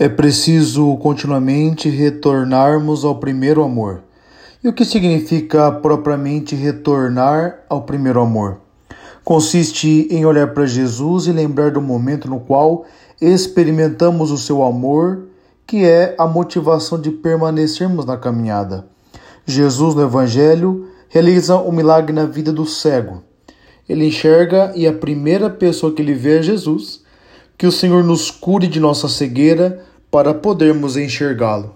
É preciso continuamente retornarmos ao primeiro amor. E o que significa propriamente retornar ao primeiro amor? Consiste em olhar para Jesus e lembrar do momento no qual experimentamos o seu amor, que é a motivação de permanecermos na caminhada. Jesus, no Evangelho, realiza um milagre na vida do cego. Ele enxerga e a primeira pessoa que ele vê é Jesus. Que o Senhor nos cure de nossa cegueira para podermos enxergá-lo.